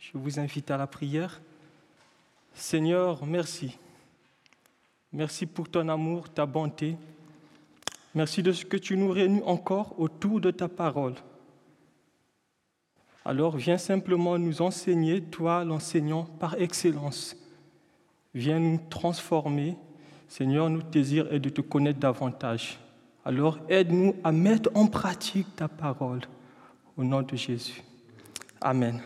Je vous invite à la prière. Seigneur, merci. Merci pour ton amour, ta bonté. Merci de ce que tu nous réunis encore autour de ta parole. Alors viens simplement nous enseigner, toi l'enseignant par excellence. Viens nous transformer. Seigneur, notre désir est de te connaître davantage. Alors aide-nous à mettre en pratique ta parole. Au nom de Jésus. Amen.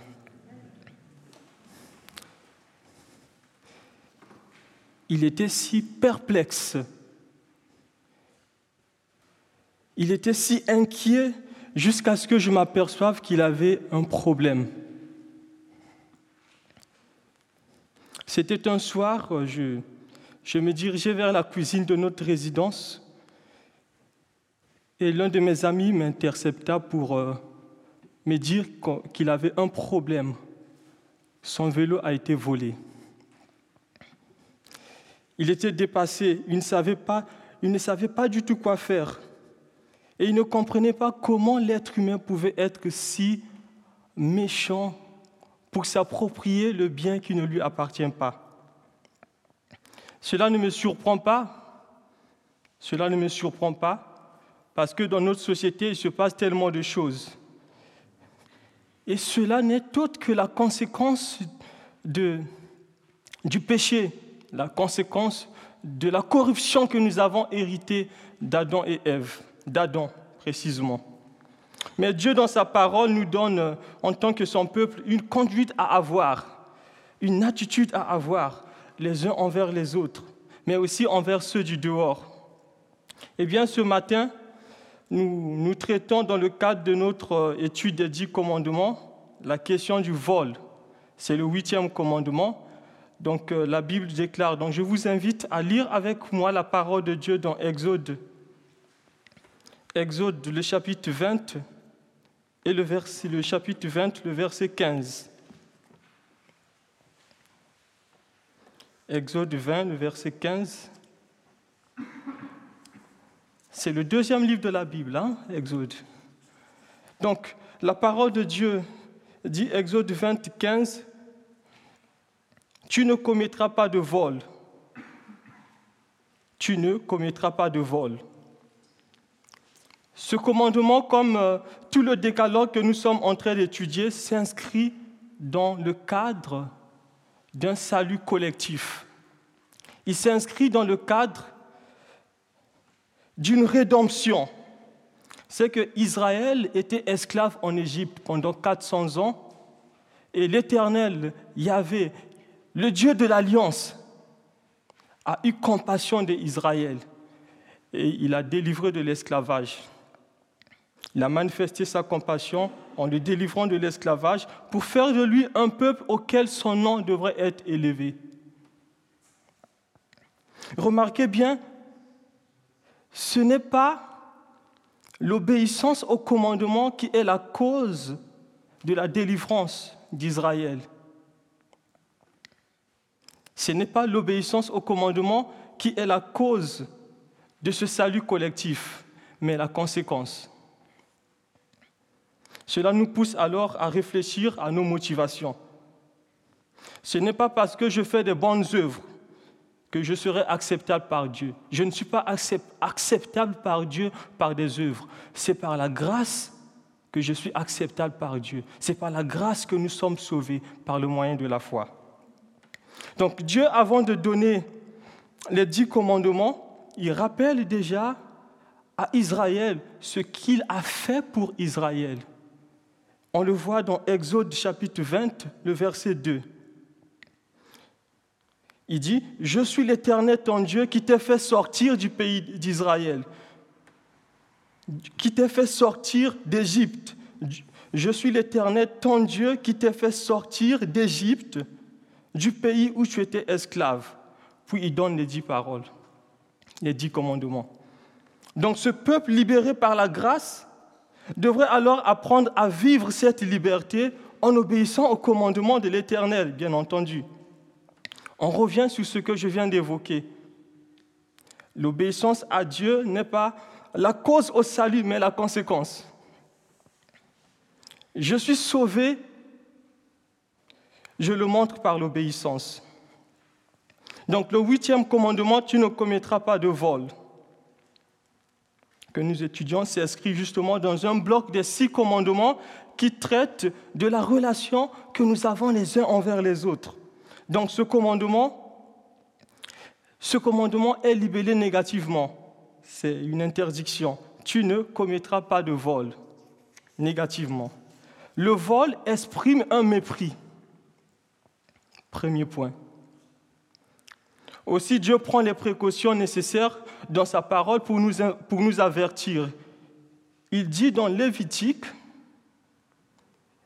Il était si perplexe, il était si inquiet jusqu'à ce que je m'aperçoive qu'il avait un problème. C'était un soir, je, me dirigeais vers la cuisine de notre résidence et l'un de mes amis m'intercepta pour euh, me dire qu'il avait un problème. Son vélo a été volé. Il était dépassé, il ne savait pas, du tout quoi faire. Et il ne comprenait pas comment l'être humain pouvait être si méchant pour s'approprier le bien qui ne lui appartient pas. Cela ne me surprend pas. Cela ne me surprend pas parce que dans notre société, il se passe tellement de choses. Et cela n'est autre que la conséquence du péché la conséquence de la corruption que nous avons héritée d'Adam et Ève, d'Adam précisément. Mais Dieu, dans sa parole, nous donne, en tant que son peuple, une conduite à avoir, une attitude à avoir, les uns envers les autres, mais aussi envers ceux du dehors. Eh bien, ce matin, nous, nous traitons dans le cadre de notre étude des dix commandements la question du vol. C'est le huitième commandement. Donc euh, la Bible déclare, donc je vous invite à lire avec moi la parole de Dieu dans Exode. Exode, le chapitre 20 et le, le chapitre 20, le verset 15. Exode 20, le verset 15. C'est le deuxième livre de la Bible, hein, Exode. Donc, la parole de Dieu dit, Exode 20, 15, tu ne commettras pas de vol. Tu ne commettras pas de vol. Ce commandement, comme euh, tout le décalogue que nous sommes en train d'étudier, s'inscrit dans le cadre d'un salut collectif. Il s'inscrit dans le cadre d'une rédemption. C'est que Israël était esclave en Égypte pendant 400 ans et l'Éternel Yahvé le Dieu de l'Alliance a eu compassion d'Israël et il a délivré de l'esclavage. Il a manifesté sa compassion en le délivrant de l'esclavage pour faire de lui un peuple auquel son nom devrait être élevé. Remarquez bien, ce n'est pas l'obéissance au commandement qui est la cause de la délivrance d'Israël. Ce n'est pas l'obéissance au commandement qui est la cause de ce salut collectif, mais la conséquence. Cela nous pousse alors à réfléchir à nos motivations. Ce n'est pas parce que je fais des bonnes œuvres que je serai acceptable par Dieu. Je ne suis pas acceptable par Dieu par des œuvres. C'est par la grâce que je suis acceptable par Dieu. C'est par la grâce que nous sommes sauvés par le moyen de la foi. Donc Dieu, avant de donner les dix commandements, il rappelle déjà à Israël ce qu'il a fait pour Israël. On le voit dans Exode chapitre 20, le verset 2. Il dit, Je suis l'Éternel ton Dieu qui t'a fait sortir du pays d'Israël, qui t'a fait sortir d'Égypte, Je suis l'Éternel, ton Dieu, qui t'ai fait sortir d'Égypte, du pays où tu étais esclave. Puis il donne les dix paroles, les dix commandements. Donc ce peuple libéré par la grâce devrait alors apprendre à vivre cette liberté en obéissant aux commandements de l'Éternel, bien entendu. On revient sur ce que je viens d'évoquer. L'obéissance à Dieu n'est pas la cause au salut, mais la conséquence. Je suis sauvé, je le montre par l'obéissance. Donc le huitième commandement, tu ne commettras pas de vol, que nous étudions, s'inscrit justement dans un bloc des six commandements qui traitent de la relation que nous avons les uns envers les autres. Donc ce commandement, ce commandement est libellé négativement. C'est une interdiction. Tu ne commettras pas de vol, négativement. Le vol exprime un mépris. Premier point. Aussi, Dieu prend les précautions nécessaires dans sa parole pour nous, avertir. Il dit dans Lévitique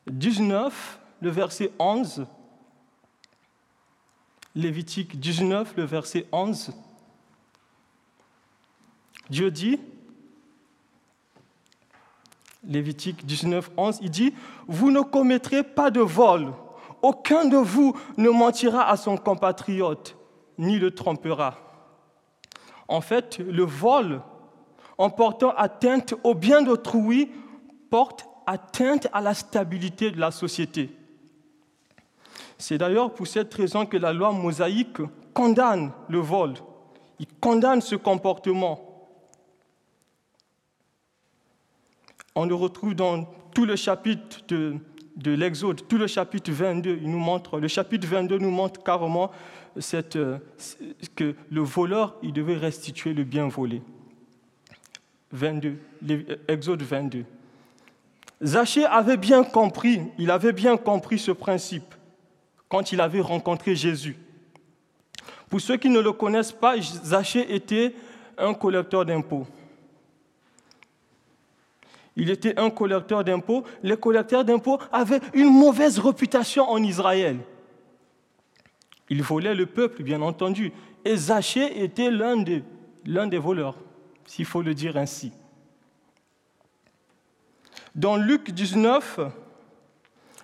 19, le verset 11, Lévitique 19, le verset 11, Dieu dit, Lévitique 19, 11, il dit, vous ne commettrez pas de vol, aucun de vous ne mentira à son compatriote, ni le trompera. En fait, le vol, en portant atteinte au bien d'autrui, porte atteinte à la stabilité de la société. C'est d'ailleurs pour cette raison que la loi mosaïque condamne le vol. Il condamne ce comportement. On le retrouve dans tout le chapitre de, de l'Exode, tout le chapitre 22. Il nous montre, le chapitre 22 nous montre carrément euh, que le voleur, il devait restituer le bien volé. 22, Exode 22. Zachée avait bien compris, il avait bien compris ce principe quand il avait rencontré Jésus. Pour ceux qui ne le connaissent pas, Zachée était un collecteur d'impôts. Il était un collecteur d'impôts. Les collecteurs d'impôts avaient une mauvaise réputation en Israël. Il volait le peuple, bien entendu. Et Zachée était l'un des, l'un des voleurs, s'il faut le dire ainsi. Dans Luc 19,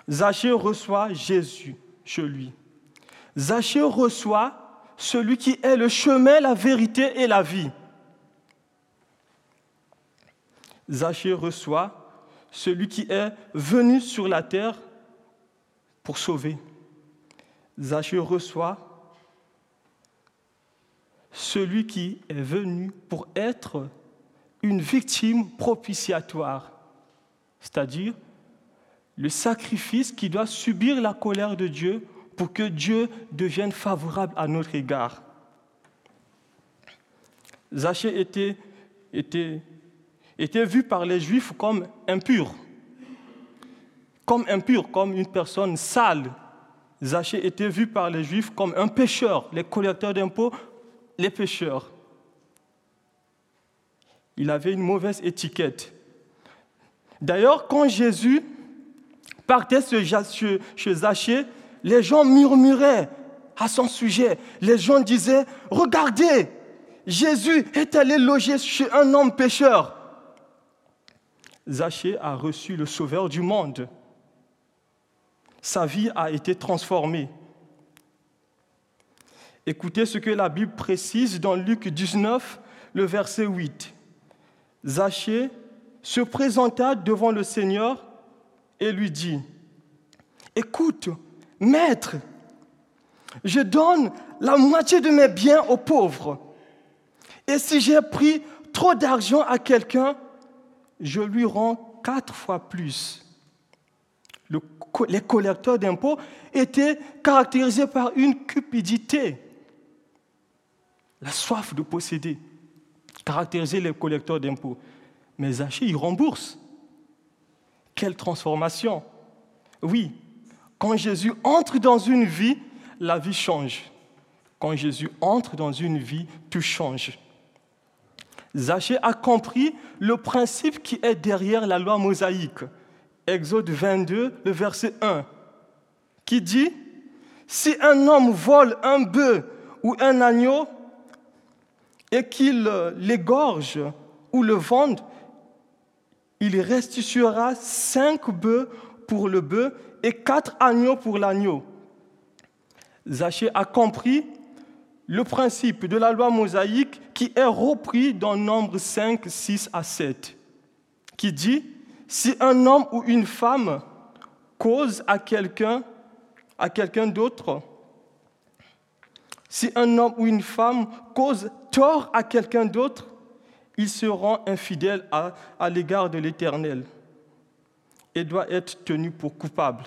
Zachée reçoit Jésus chez lui. Zachée reçoit celui qui est le chemin, la vérité et la vie. Zachée reçoit celui qui est venu sur la terre pour sauver. Zachée reçoit celui qui est venu pour être une victime propitiatoire, c'est-à-dire le sacrifice qui doit subir la colère de Dieu pour que Dieu devienne favorable à notre égard. Zachée était, était, était vu par les Juifs comme impur, comme impur, comme une personne sale, Zachée était vu par les Juifs comme un pécheur, les collecteurs d'impôts, les pécheurs. Il avait une mauvaise étiquette. D'ailleurs, quand Jésus partait chez Zachée, les gens murmuraient à son sujet. Les gens disaient, regardez, Jésus est allé loger chez un homme pécheur. Zachée a reçu le Sauveur du monde sa vie a été transformée. Écoutez ce que la Bible précise dans Luc 19, le verset 8. Zachée se présenta devant le Seigneur et lui dit, Écoute, maître, je donne la moitié de mes biens aux pauvres. Et si j'ai pris trop d'argent à quelqu'un, je lui rends quatre fois plus les collecteurs d'impôts étaient caractérisés par une cupidité, la soif de posséder, caractérisait les collecteurs d'impôts. Mais Zachée, il rembourse. Quelle transformation Oui, quand Jésus entre dans une vie, la vie change. Quand Jésus entre dans une vie, tout change. Zachée a compris le principe qui est derrière la loi mosaïque Exode 22, le verset 1, qui dit, Si un homme vole un bœuf ou un agneau et qu'il l'égorge ou le vende, il restituera cinq bœufs pour le bœuf et quatre agneaux pour l'agneau. Zachée a compris le principe de la loi mosaïque qui est repris dans Nombre 5, 6 à 7, qui dit, si un homme ou une femme cause à quelqu'un, à quelqu'un d'autre, si un homme ou une femme cause tort à quelqu'un d'autre, il se rend infidèle à l'égard de l'Éternel et doit être tenu pour coupable.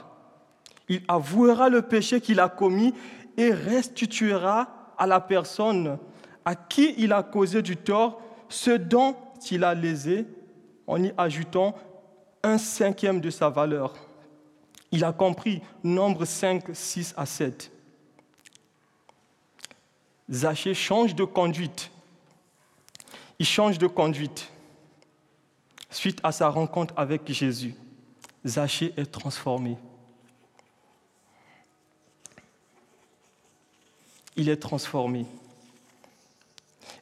Il avouera le péché qu'il a commis et restituera à la personne à qui il a causé du tort ce dont il a lésé en y ajoutant un cinquième de sa valeur. Il a compris, nombre 5, 6 à 7. Zachée change de conduite. Il change de conduite suite à sa rencontre avec Jésus. Zachée est transformé. Il est transformé.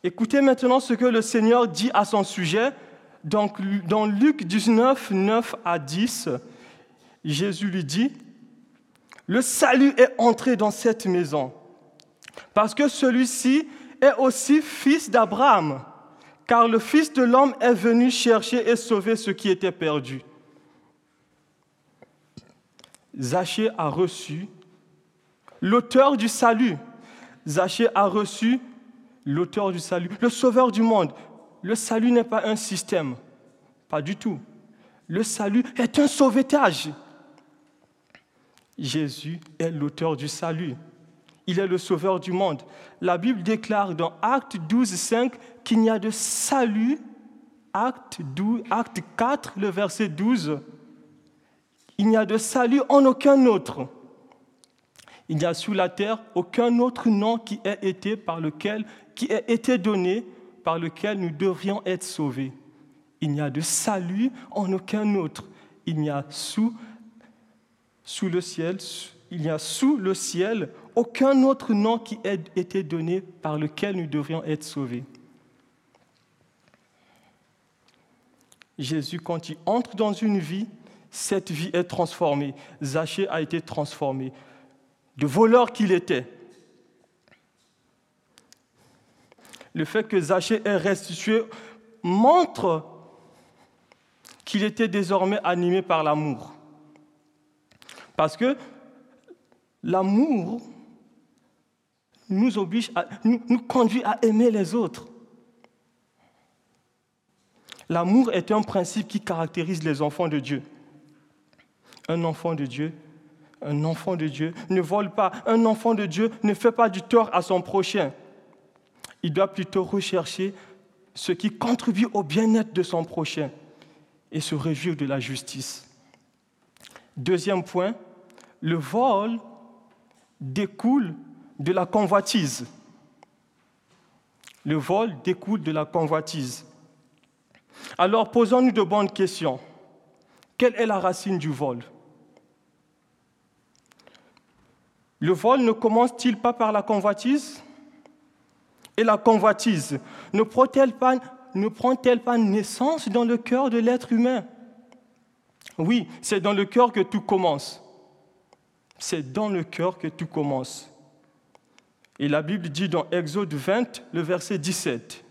Écoutez maintenant ce que le Seigneur dit à son sujet. Dans Luc 19, 9 à 10, Jésus lui dit, le salut est entré dans cette maison, parce que celui-ci est aussi fils d'Abraham, car le Fils de l'homme est venu chercher et sauver ce qui était perdu. Zachée a reçu l'auteur du salut. Zachée a reçu l'auteur du salut, le sauveur du monde. Le salut n'est pas un système, pas du tout. Le salut est un sauvetage. Jésus est l'auteur du salut. Il est le sauveur du monde. La Bible déclare dans Acte 12, 5 qu'il n'y a de salut. Acte, 12, acte 4, le verset 12. Il n'y a de salut en aucun autre. Il n'y a sous la terre aucun autre nom qui ait été par lequel, qui ait été donné par lequel nous devrions être sauvés. Il n'y a de salut en aucun autre. Il n'y a sous, sous le ciel, il n'y a sous le ciel aucun autre nom qui ait été donné par lequel nous devrions être sauvés. Jésus, quand il entre dans une vie, cette vie est transformée. Zachée a été transformé de voleur qu'il était. Le fait que Zachée ait restitué montre qu'il était désormais animé par l'amour. Parce que l'amour nous oblige, à, nous, nous conduit à aimer les autres. L'amour est un principe qui caractérise les enfants de Dieu. Un enfant de Dieu un enfant de Dieu ne vole pas. Un enfant de Dieu ne fait pas du tort à son prochain. Il doit plutôt rechercher ce qui contribue au bien-être de son prochain et se réjouir de la justice. Deuxième point, le vol découle de la convoitise. Le vol découle de la convoitise. Alors posons-nous de bonnes questions. Quelle est la racine du vol? Le vol ne commence-t-il pas par la convoitise? Et la convoitise ne prend-elle pas, naissance dans le cœur de l'être humain? Oui, c'est dans le cœur que tout commence. C'est dans le cœur que tout commence. Et la Bible dit dans Exode 20, le verset 17,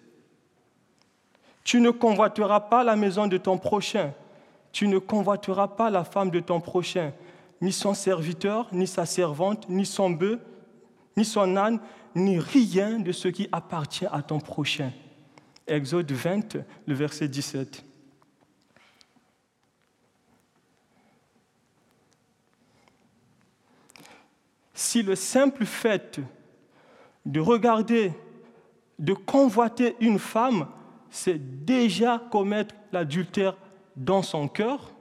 Tu ne convoiteras pas la maison de ton prochain, tu ne convoiteras pas la femme de ton prochain, ni son serviteur, ni sa servante, ni son bœuf, ni son âne, ni rien de ce qui appartient à ton prochain. Exode 20, le verset 17. Si le simple fait de regarder, de convoiter une femme, c'est déjà commettre l'adultère dans son cœur,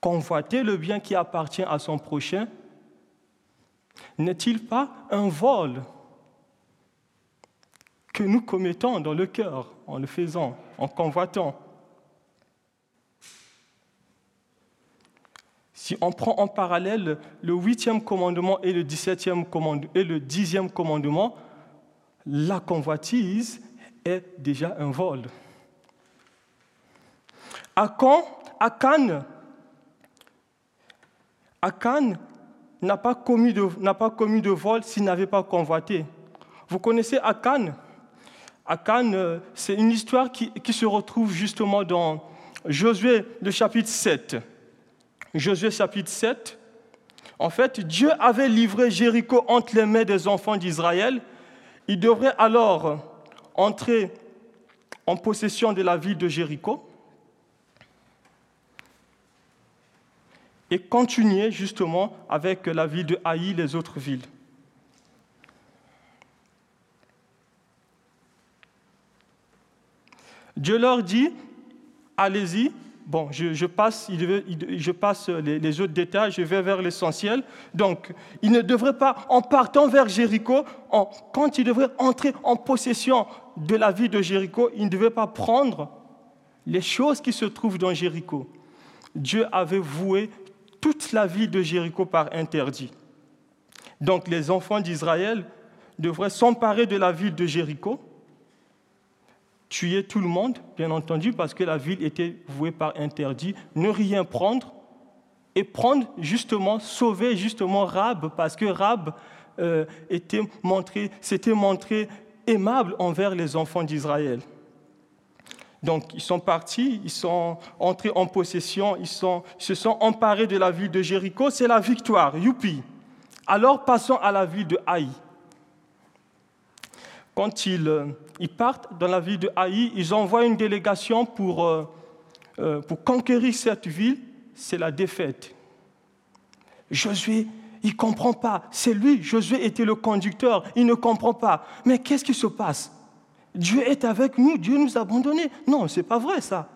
convoiter le bien qui appartient à son prochain, n'est-il pas un vol que nous commettons dans le cœur en le faisant, en convoitant? Si on prend en parallèle le huitième commandement et le dix-septième commandement dixième commandement, la convoitise est déjà un vol. Akan, Akan, Akan n'a pas, commis de, vol s'il n'avait pas convoité. Vous connaissez Akan? Akan, euh, c'est une histoire qui, qui se retrouve justement dans Josué, le chapitre 7. Josué chapitre 7, en fait, Dieu avait livré Jéricho entre les mains des enfants d'Israël. Il devrait alors entrer en possession de la ville de Jéricho et continuer justement avec la ville de Haï, les autres villes. Dieu leur dit, allez-y, Bon, je, passe, je passe les, autres détails, je vais vers l'essentiel. Donc, il ne devrait pas, en partant vers Jéricho, quand il devrait entrer en possession de la ville de Jéricho, il ne devait pas prendre les choses qui se trouvent dans Jéricho. Dieu avait voué toute la ville de Jéricho par interdit. Donc, les enfants d'Israël devraient s'emparer de la ville de Jéricho tuer tout le monde, bien entendu, parce que la ville était vouée par interdit, ne rien prendre et prendre justement, sauver justement Rab, parce que Rab euh, était montré, s'était montré aimable envers les enfants d'Israël. Donc ils sont partis, ils sont entrés en possession, ils, se sont emparés de la ville de Jéricho, c'est la victoire, youpi. Alors passons à la ville de Haï. Quand ils, euh, partent dans la ville de Haï, ils envoient une délégation pour, euh, euh, pour conquérir cette ville, c'est la défaite. Josué, il ne comprend pas. C'est lui, Josué était le conducteur, il ne comprend pas. Mais qu'est-ce qui se passe? Dieu est avec nous, Dieu nous a abandonnés. Non, ce n'est pas vrai ça.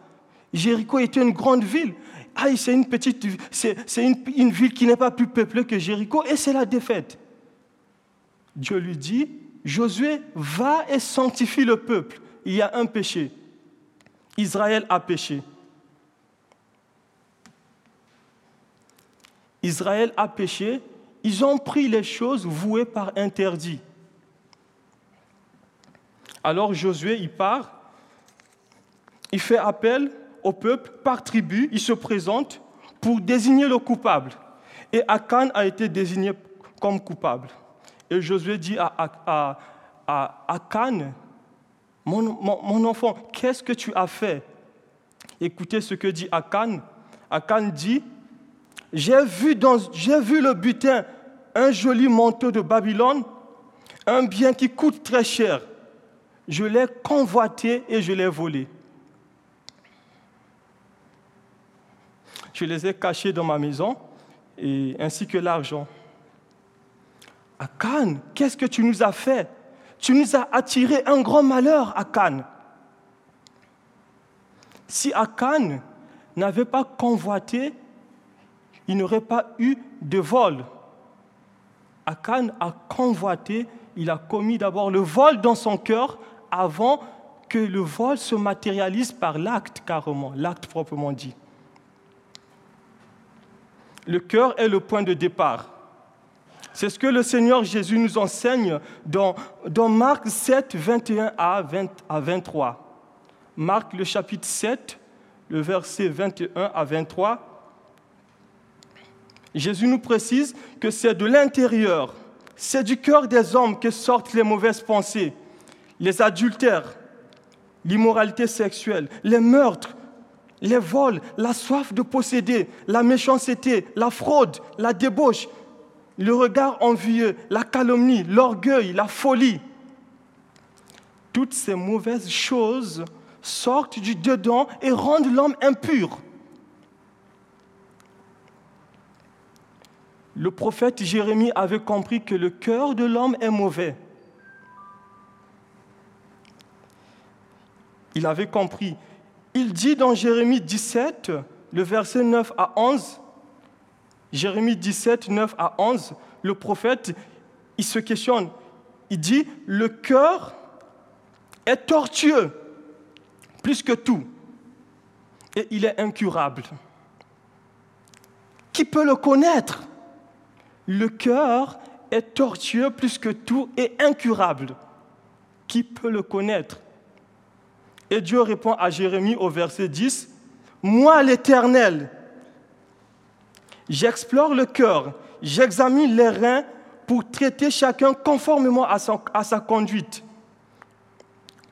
Jéricho était une grande ville. Haï, c'est une petite, c'est, une ville qui n'est pas plus peuplée que Jéricho, et c'est la défaite. Dieu lui dit, Josué va et sanctifie le peuple. Il y a un péché. Israël a péché. Israël a péché. Ils ont pris les choses vouées par interdit. Alors Josué, il part, il fait appel au peuple par tribu, il se présente pour désigner le coupable. Et Akan a été désigné comme coupable. Et Josué dit à, Akan, mon, enfant, qu'est-ce que tu as fait? Écoutez ce que dit Akan. Akan dit, j'ai vu le butin, un joli manteau de Babylone, un bien qui coûte très cher. Je l'ai convoité et je l'ai volé. Je les ai cachés dans ma maison, et, ainsi que l'argent. Akan, qu'est-ce que tu nous as fait? Tu nous as attiré un grand malheur, Akan. Si Akan n'avait pas convoité, il n'aurait pas eu de vol. Akan a convoité, il a commis d'abord le vol dans son cœur avant que le vol se matérialise par l'acte carrément, l'acte proprement dit. Le cœur est le point de départ. C'est ce que le Seigneur Jésus nous enseigne dans, dans Marc 7, 21 à, 20, à 23. Marc le chapitre 7, le verset 21 à 23. Jésus nous précise que c'est de l'intérieur, c'est du cœur des hommes que sortent les mauvaises pensées, les adultères, l'immoralité sexuelle, les meurtres, les vols, la soif de posséder, la méchanceté, la fraude, la débauche, le regard envieux, la calomnie, l'orgueil, la folie. Toutes ces mauvaises choses sortent du dedans et rendent l'homme impur. Le prophète Jérémie avait compris que le cœur de l'homme est mauvais. Il avait compris. Il dit dans Jérémie 17, le verset 9 à 11, Jérémie 17, 9 à 11, le prophète, il se questionne. Il dit, le cœur est tortueux, plus que tout, et il est incurable. Qui peut le connaître? Le cœur est tortueux plus que tout et incurable. Qui peut le connaître? Et Dieu répond à Jérémie au verset 10, Moi l'Éternel, j'explore le cœur, j'examine les reins pour traiter chacun conformément à, sa conduite,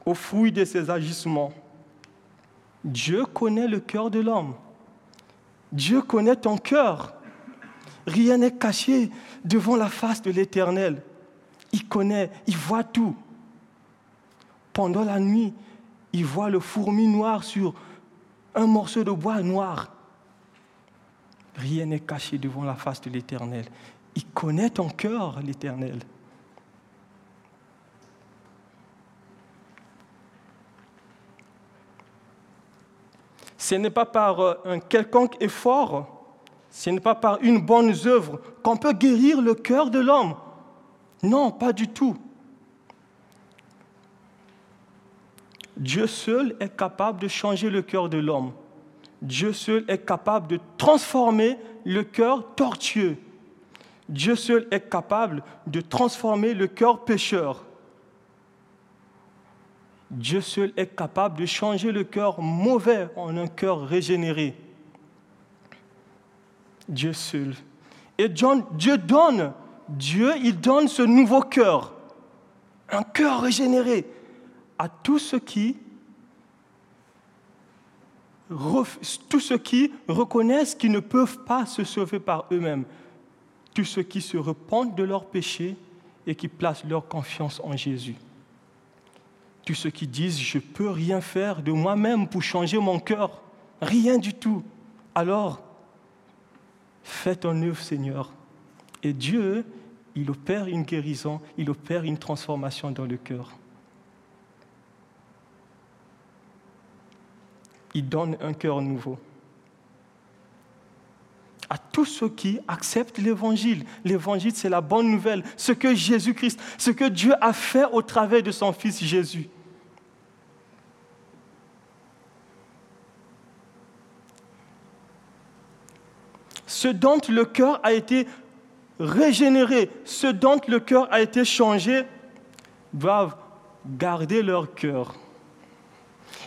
au fruit de ses agissements. Dieu connaît le cœur de l'homme. Dieu connaît ton cœur. Rien n'est caché devant la face de l'Éternel. Il connaît, il voit tout. Pendant la nuit, il voit le fourmi noir sur un morceau de bois noir. Rien n'est caché devant la face de l'Éternel. Il connaît ton cœur, l'Éternel. Ce n'est pas par euh, un quelconque effort, ce n'est pas par une bonne œuvre qu'on peut guérir le cœur de l'homme. Non, pas du tout. Dieu seul est capable de changer le cœur de l'homme. Dieu seul est capable de transformer le cœur tortueux. Dieu seul est capable de transformer le cœur pécheur. Dieu seul est capable de changer le cœur mauvais en un cœur régénéré. Dieu seul. Et Dieu donne, Dieu, il donne ce nouveau cœur, un cœur régénéré à tous ceux qui tous ceux qui reconnaissent qu'ils ne peuvent pas se sauver par eux-mêmes, tous ceux qui se repentent de leurs péchés et qui placent leur confiance en Jésus tous ceux qui disent je ne peux rien faire de moi-même pour changer mon cœur, rien du tout. Alors, faites en œuvre, Seigneur. Et Dieu, il opère une guérison, il opère une transformation dans le cœur. Il donne un cœur nouveau. À tous ceux qui acceptent l'évangile. L'évangile, c'est la bonne nouvelle, ce que Jésus-Christ, ce que Dieu a fait au travers de son Fils Jésus. ce dont le cœur a été régénéré, ce dont le cœur a été changé, doivent garder leur cœur.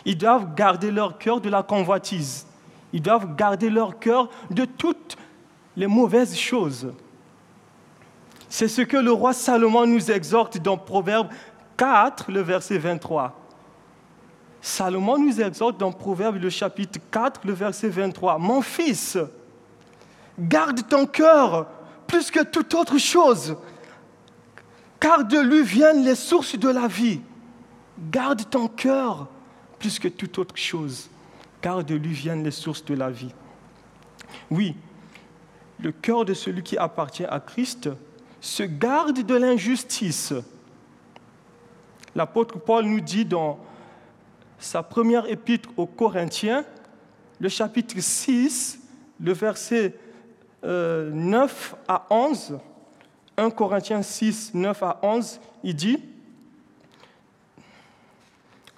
Ils doivent garder leur cœur de la convoitise. Ils doivent garder leur cœur de toutes les mauvaises choses. C'est ce que le roi Salomon nous exhorte dans Proverbe 4, le verset 23. Salomon nous exhorte dans Proverbe le chapitre 4, le verset 23. Mon fils, Garde ton cœur plus que toute autre chose, car de lui viennent les sources de la vie. Garde ton cœur plus que toute autre chose, car de lui viennent les sources de la vie. Oui, le cœur de celui qui appartient à Christ se garde de l'injustice. L'apôtre Paul nous dit dans sa première épître aux Corinthiens, le chapitre 6, le verset 9 euh, à 11, 1 Corinthiens 6, 9 à 11, il dit,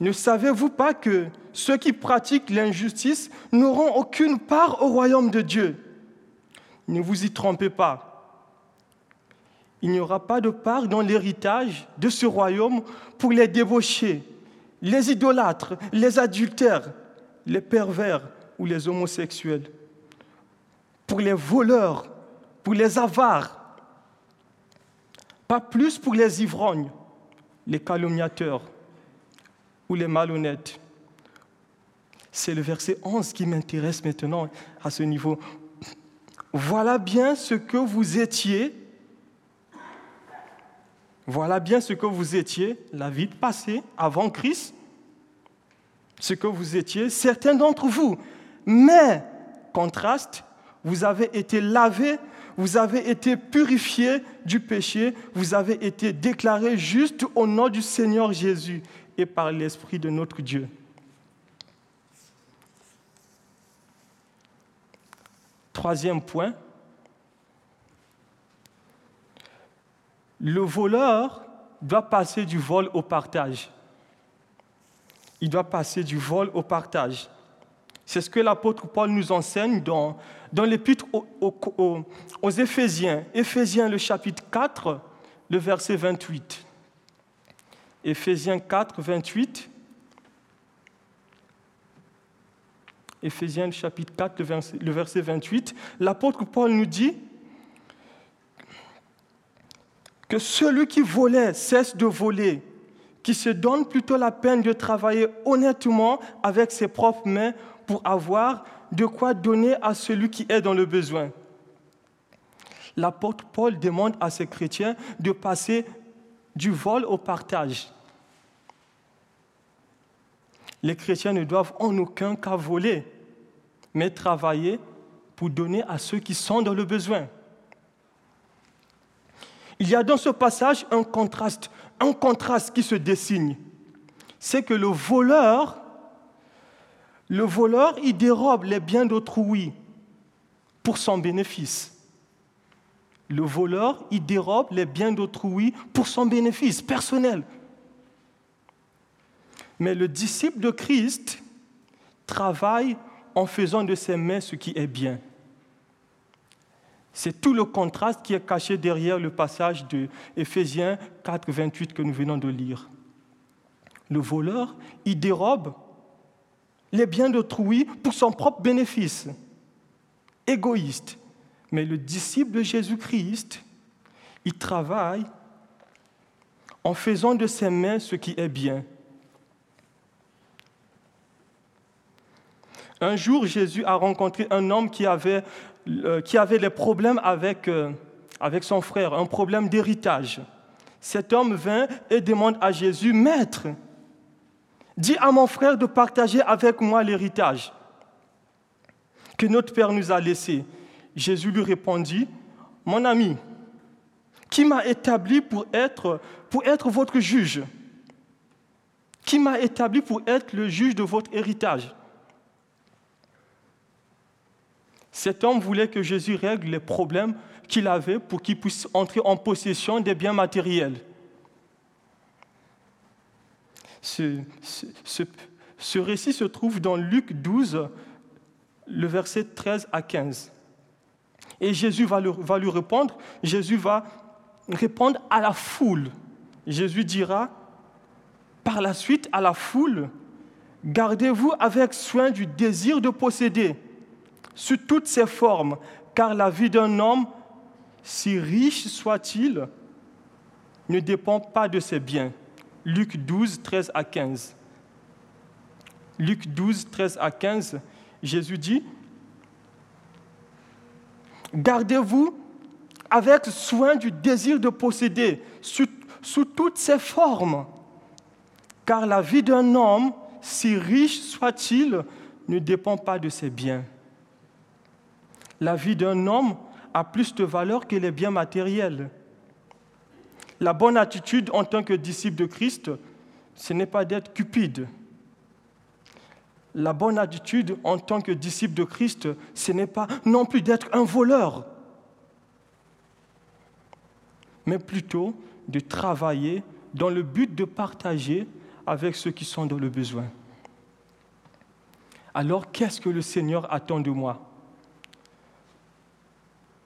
ne savez-vous pas que ceux qui pratiquent l'injustice n'auront aucune part au royaume de Dieu? Ne vous y trompez pas. Il n'y aura pas de part dans l'héritage de ce royaume pour les débauchés, les idolâtres, les adultères, les pervers ou les homosexuels. Pour les voleurs, pour les avares, pas plus pour les ivrognes, les calomniateurs les malhonnêtes. C'est le verset 11 qui m'intéresse maintenant à ce niveau. Voilà bien ce que vous étiez. Voilà bien ce que vous étiez la vie passée avant Christ. Ce que vous étiez, certains d'entre vous. Mais, contraste, vous avez été lavés, vous avez été purifiés du péché, vous avez été déclarés justes au nom du Seigneur Jésus et par l'Esprit de notre Dieu. Troisième point, le voleur doit passer du vol au partage. Il doit passer du vol au partage. C'est ce que l'apôtre Paul nous enseigne dans l'épître aux, aux, Éphésiens, Éphésiens le chapitre 4, le verset 28. Éphésiens 4, 28. Éphésiens chapitre 4, le verset 28, l'apôtre Paul nous dit que celui qui volait cesse de voler, qui se donne plutôt la peine de travailler honnêtement avec ses propres mains pour avoir de quoi donner à celui qui est dans le besoin. L'apôtre Paul demande à ses chrétiens de passer du vol au partage. Les chrétiens ne doivent en aucun cas voler, mais travailler pour donner à ceux qui sont dans le besoin. Il y a dans ce passage un contraste, un contraste qui se dessine. C'est que le voleur, le voleur, il dérobe les biens d'autrui pour son bénéfice. Le voleur, il dérobe les biens d'autrui pour son bénéfice personnel. Mais le disciple de Christ travaille en faisant de ses mains ce qui est bien. C'est tout le contraste qui est caché derrière le passage de Éphésiens 4, 28 que nous venons de lire. Le voleur, il dérobe les biens d'autrui pour son propre bénéfice, égoïste. Mais le disciple de Jésus-Christ, il travaille en faisant de ses mains ce qui est bien. Un jour, Jésus a rencontré un homme qui avait, euh, des problèmes avec, euh, avec son frère, un problème d'héritage. Cet homme vint et demande à Jésus, Maître, dis à mon frère de partager avec moi l'héritage que notre Père nous a laissé. Jésus lui répondit, Mon ami, qui m'a établi pour être, pour être votre juge? Qui m'a établi pour être le juge de votre héritage? Cet homme voulait que Jésus règle les problèmes qu'il avait pour qu'il puisse entrer en possession des biens matériels. Ce, récit se trouve dans Luc 12, le verset 13 à 15. Et Jésus va, lui répondre, Jésus va répondre à la foule. Jésus dira par la suite à la foule, gardez-vous avec soin du désir de posséder sous toutes ses formes, car la vie d'un homme, si riche soit-il, ne dépend pas de ses biens. Luc 12, 13 à 15. Luc 12, 13 à 15, Jésus dit, Gardez-vous avec soin du désir de posséder sous, toutes ses formes, car la vie d'un homme, si riche soit-il, ne dépend pas de ses biens la vie d'un homme a plus de valeur que les biens matériels. La bonne attitude en tant que disciple de Christ, ce n'est pas d'être cupide. La bonne attitude en tant que disciple de Christ, ce n'est pas non plus d'être un voleur, mais plutôt de travailler dans le but de partager avec ceux qui sont dans le besoin. Alors qu'est-ce que le Seigneur attend de moi?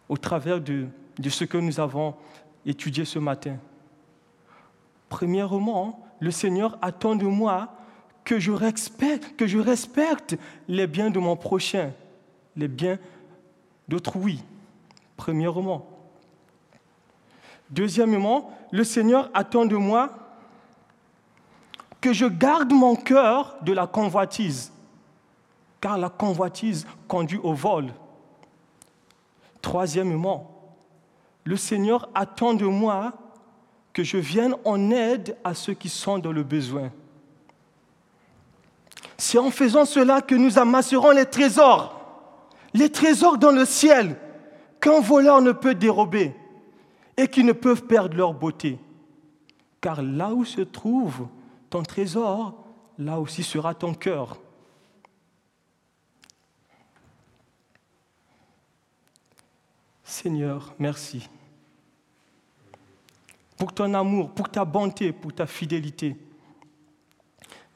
Au travers de, ce que nous avons étudié ce matin. Premièrement, le Seigneur attend de moi que je respecte, les biens de mon prochain, les biens d'autrui. Premièrement. Deuxièmement, le Seigneur attend de moi que je garde mon cœur de la convoitise, car la convoitise conduit au vol. Troisièmement, le Seigneur attend de moi que je vienne en aide à ceux qui sont dans le besoin. C'est en faisant cela que nous amasserons les trésors, les trésors dans le ciel, qu'un voleur ne peut dérober et qui ne peuvent perdre leur beauté. Car là où se trouve ton trésor, là aussi sera ton cœur. Seigneur, merci pour ton amour, pour ta bonté, pour ta fidélité.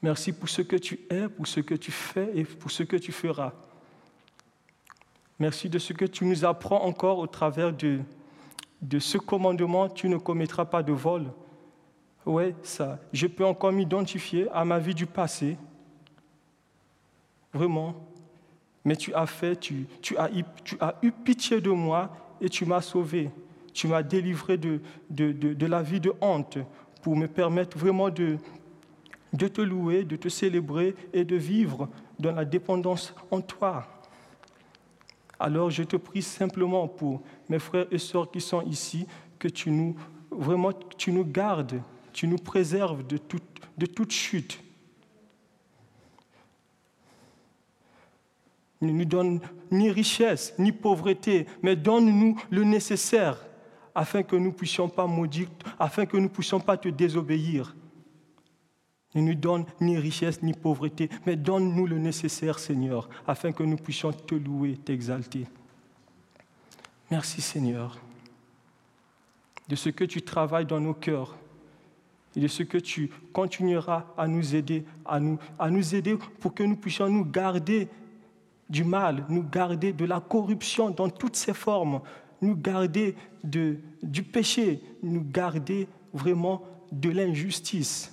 Merci pour ce que tu es, pour ce que tu fais et pour ce que tu feras. Merci de ce que tu nous apprends encore au travers de, de ce commandement, tu ne commettras pas de vol. Oui, ça, je peux encore m'identifier à ma vie du passé. Vraiment. Mais tu as fait, tu, tu, as, tu as eu pitié de moi et tu m'as sauvé. Tu m'as délivré de, de, de, la vie de honte pour me permettre vraiment de, de te louer, de te célébrer et de vivre dans la dépendance en toi. Alors je te prie simplement pour mes frères et sœurs qui sont ici, que tu nous, gardes, tu nous préserves de toute, chute. Ne nous donne ni richesse, ni pauvreté, mais donne-nous le nécessaire afin que nous puissions pas maudire, afin que nous ne puissions pas te désobéir. Ne nous donne ni richesse ni pauvreté, mais donne-nous le nécessaire, Seigneur, afin que nous puissions te louer, t'exalter. Merci, Seigneur, de ce que tu travailles dans nos cœurs et de ce que tu continueras à nous aider, à nous, aider pour que nous puissions nous garder du mal, nous garder de la corruption dans toutes ses formes, nous garder de, du péché, nous garder vraiment de l'injustice.